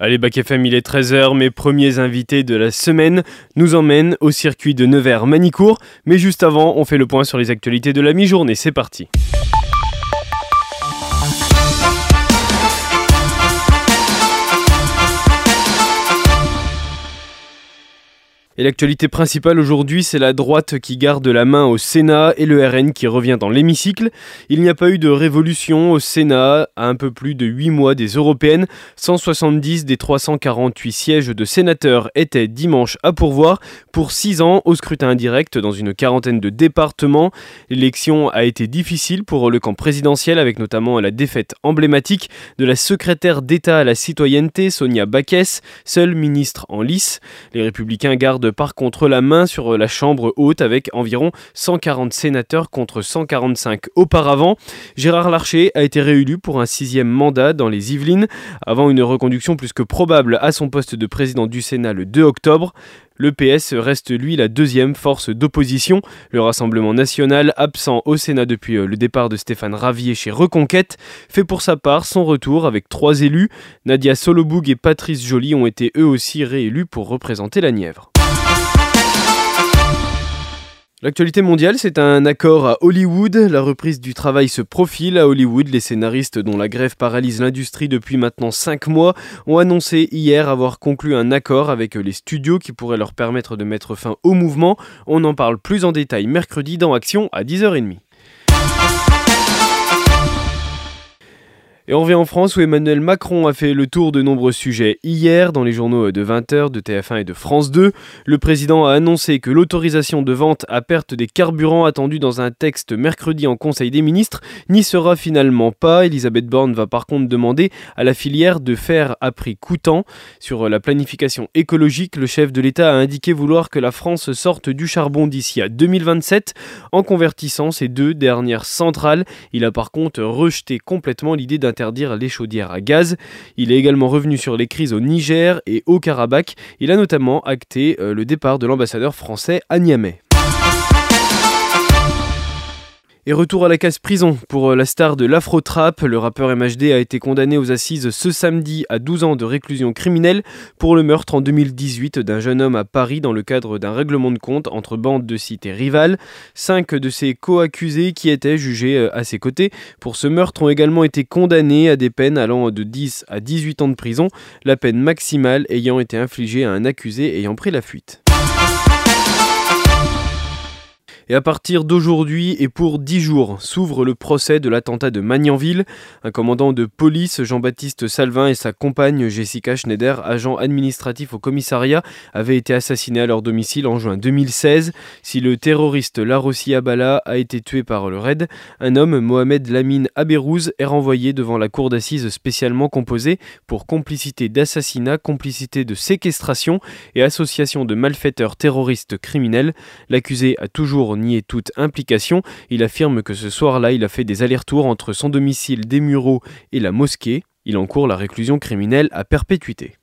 Allez, Bac FM, il est 13h. Mes premiers invités de la semaine nous emmènent au circuit de Nevers-Manicourt. Mais juste avant, on fait le point sur les actualités de la mi-journée. C'est parti. Et l'actualité principale aujourd'hui, c'est la droite qui garde la main au Sénat et le RN qui revient dans l'hémicycle. Il n'y a pas eu de révolution au Sénat à un peu plus de 8 mois des européennes. 170 des 348 sièges de sénateurs étaient dimanche à pourvoir pour 6 ans au scrutin indirect dans une quarantaine de départements. L'élection a été difficile pour le camp présidentiel avec notamment la défaite emblématique de la secrétaire d'État à la citoyenneté Sonia Baquès, seule ministre en lice. Les républicains gardent par contre la main sur la Chambre haute avec environ 140 sénateurs contre 145 auparavant. Gérard Larcher a été réélu pour un sixième mandat dans les Yvelines avant une reconduction plus que probable à son poste de président du Sénat le 2 octobre. Le PS reste lui la deuxième force d'opposition. Le Rassemblement national, absent au Sénat depuis euh, le départ de Stéphane Ravier chez Reconquête, fait pour sa part son retour avec trois élus. Nadia Soloboug et Patrice Joly ont été eux aussi réélus pour représenter la Nièvre. L'actualité mondiale, c'est un accord à Hollywood. La reprise du travail se profile à Hollywood. Les scénaristes dont la grève paralyse l'industrie depuis maintenant 5 mois ont annoncé hier avoir conclu un accord avec les studios qui pourrait leur permettre de mettre fin au mouvement. On en parle plus en détail mercredi dans Action à 10h30. Et on revient en France où Emmanuel Macron a fait le tour de nombreux sujets hier dans les journaux de 20h, de TF1 et de France 2. Le président a annoncé que l'autorisation de vente à perte des carburants attendue dans un texte mercredi en Conseil des ministres n'y sera finalement pas. Elisabeth Borne va par contre demander à la filière de faire à prix coûtant. Sur la planification écologique, le chef de l'État a indiqué vouloir que la France sorte du charbon d'ici à 2027 en convertissant ces deux dernières centrales. Il a par contre rejeté complètement l'idée d'un interdire les chaudières à gaz. Il est également revenu sur les crises au Niger et au Karabakh. Il a notamment acté euh, le départ de l'ambassadeur français à Niamey. Et retour à la case prison pour euh, la star de l'afro-trap. Le rappeur MHD a été condamné aux assises ce samedi à 12 ans de réclusion criminelle pour le meurtre en 2018 d'un jeune homme à Paris dans le cadre d'un règlement de compte entre bandes de cités rivales. Cinq de ses co-accusés qui étaient jugés euh, à ses côtés pour ce meurtre ont également été condamnés à des peines allant de 10 à 18 ans de prison, la peine maximale ayant été infligée à un accusé ayant pris la fuite. Et à partir d'aujourd'hui et pour dix jours, s'ouvre le procès de l'attentat de Magnanville. Un commandant de police, Jean-Baptiste Salvin, et sa compagne Jessica Schneider, agent administratif au commissariat, avaient été assassinés à leur domicile en juin 2016. Si le terroriste Larossi Abala a été tué par le raid, un homme, Mohamed Lamine Aberouz, est renvoyé devant la cour d'assises spécialement composée pour complicité d'assassinat, complicité de séquestration et association de malfaiteurs terroristes criminels. L'accusé a toujours nier toute implication. Il affirme que ce soir-là, il a fait des allers-retours entre son domicile des Mureaux et la mosquée. Il encourt la réclusion criminelle à perpétuité.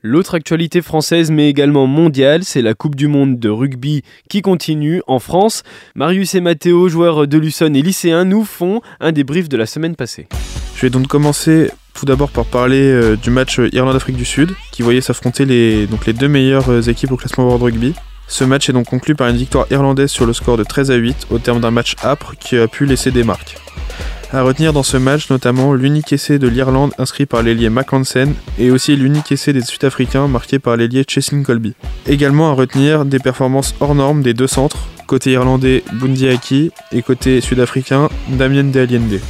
L'autre actualité française mais également mondiale, c'est la Coupe du Monde de rugby qui continue en France. Marius et Mathéo, joueurs de Luçon et lycéens, nous font un débrief de la semaine passée. Je vais donc commencer tout d'abord par parler euh, du match Irlande-Afrique du Sud, qui voyait s'affronter les, donc les deux meilleures euh, équipes au classement World Rugby. Ce match est donc conclu par une victoire irlandaise sur le score de 13 à 8 au terme d'un match âpre qui a pu laisser des marques. À retenir dans ce match notamment l'unique essai de l'Irlande inscrit par l'ailier McHansen et aussi l'unique essai des Sud-Africains marqué par l'ailier Cheslin Colby. Également à retenir des performances hors normes des deux centres, côté irlandais Bundy et côté sud-africain Damien De Allende.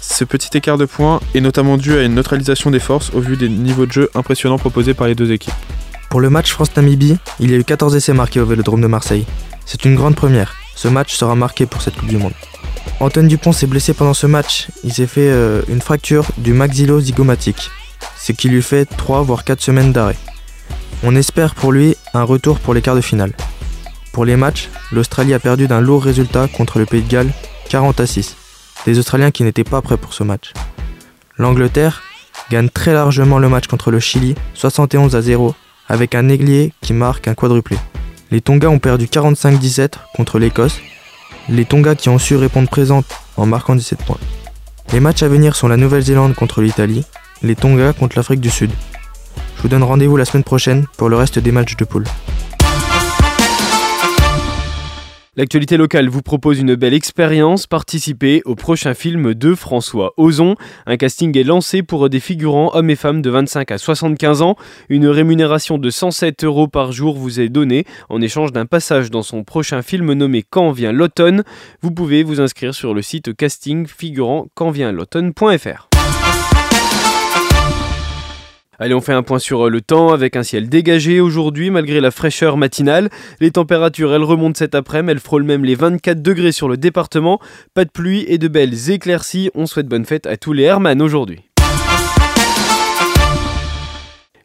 Ce petit écart de points est notamment dû à une neutralisation des forces au vu des niveaux de jeu impressionnants proposés par les deux équipes. Pour le match France-Namibie, il y a eu 14 essais marqués au Vélodrome de Marseille. C'est une grande première. Ce match sera marqué pour cette Coupe du Monde. Antoine Dupont s'est blessé pendant ce match. Il s'est fait euh, une fracture du maxillo-zygomatique, ce qui lui fait 3 voire 4 semaines d'arrêt. On espère pour lui un retour pour les quarts de finale. Pour les matchs, l'Australie a perdu d'un lourd résultat contre le Pays de Galles, 40 à 6 des Australiens qui n'étaient pas prêts pour ce match. L'Angleterre gagne très largement le match contre le Chili, 71 à 0, avec un ailier qui marque un quadruplé. Les Tonga ont perdu 45-17 contre l'Écosse, les Tonga qui ont su répondre présents en marquant 17 points. Les matchs à venir sont la Nouvelle-Zélande contre l'Italie, les Tonga contre l'Afrique du Sud. Je vous donne rendez-vous la semaine prochaine pour le reste des matchs de poule. L'actualité locale vous propose une belle expérience. Participez au prochain film de François Ozon. Un casting est lancé pour des figurants hommes et femmes de 25 à 75 ans. Une rémunération de 107 euros par jour vous est donnée en échange d'un passage dans son prochain film nommé Quand vient l'automne. Vous pouvez vous inscrire sur le site casting figurant l'automne.fr. Allez, on fait un point sur euh, le temps avec un ciel dégagé aujourd'hui malgré la fraîcheur matinale. Les températures, elles remontent cet après-midi, elles frôlent même les 24 degrés sur le département. Pas de pluie et de belles éclaircies. On souhaite bonne fête à tous les Hermann aujourd'hui.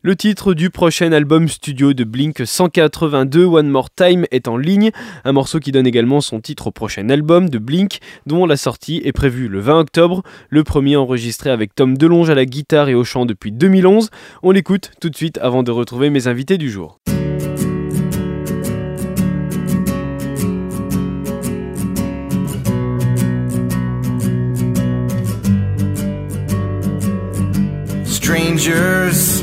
Le titre du prochain album studio de Blink 182, One More Time, est en ligne. Un morceau qui donne également son titre au prochain album de Blink, dont la sortie est prévue le 20 octobre. Le premier enregistré avec Tom Delonge à la guitare et au chant depuis 2011. On l'écoute tout de suite avant de retrouver mes invités du jour. Strangers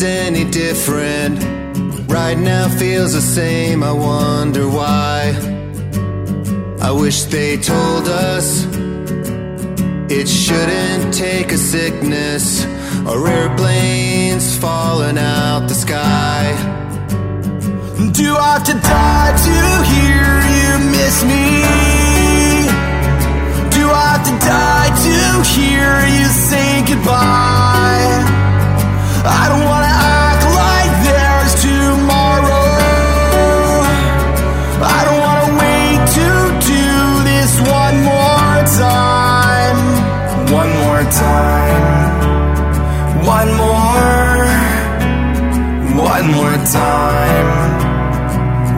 Any different. Right now feels the same, I wonder why. I wish they told us it shouldn't take a sickness or airplanes falling out the sky. Do I have to die to time. One more. One more time.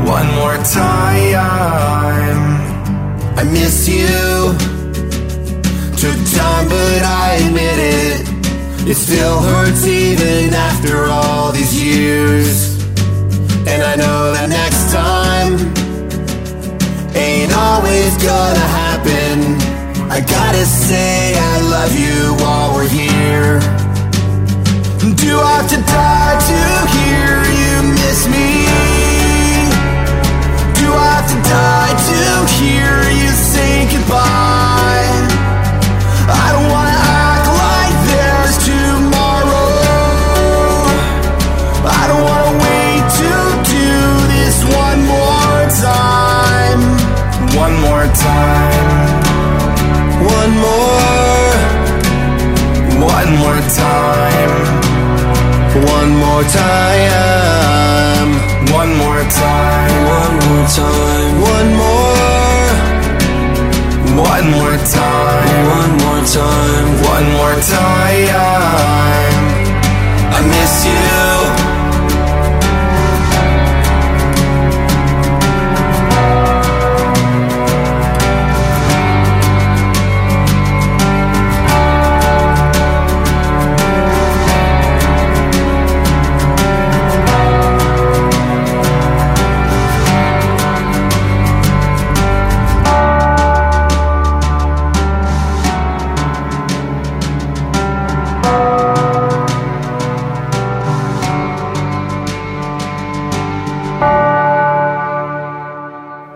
One more time. I miss you. Took time, but I admit it. It still hurts even after all these years. And I know that next time ain't always gonna happen. I gotta say I love you while we're here. Do I have to die to more time. One more time. One more time. One more. One more time. One more time. One more time.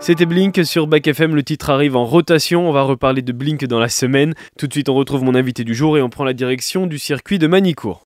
C'était Blink sur Back FM, le titre arrive en rotation, on va reparler de Blink dans la semaine. Tout de suite on retrouve mon invité du jour et on prend la direction du circuit de Manicourt.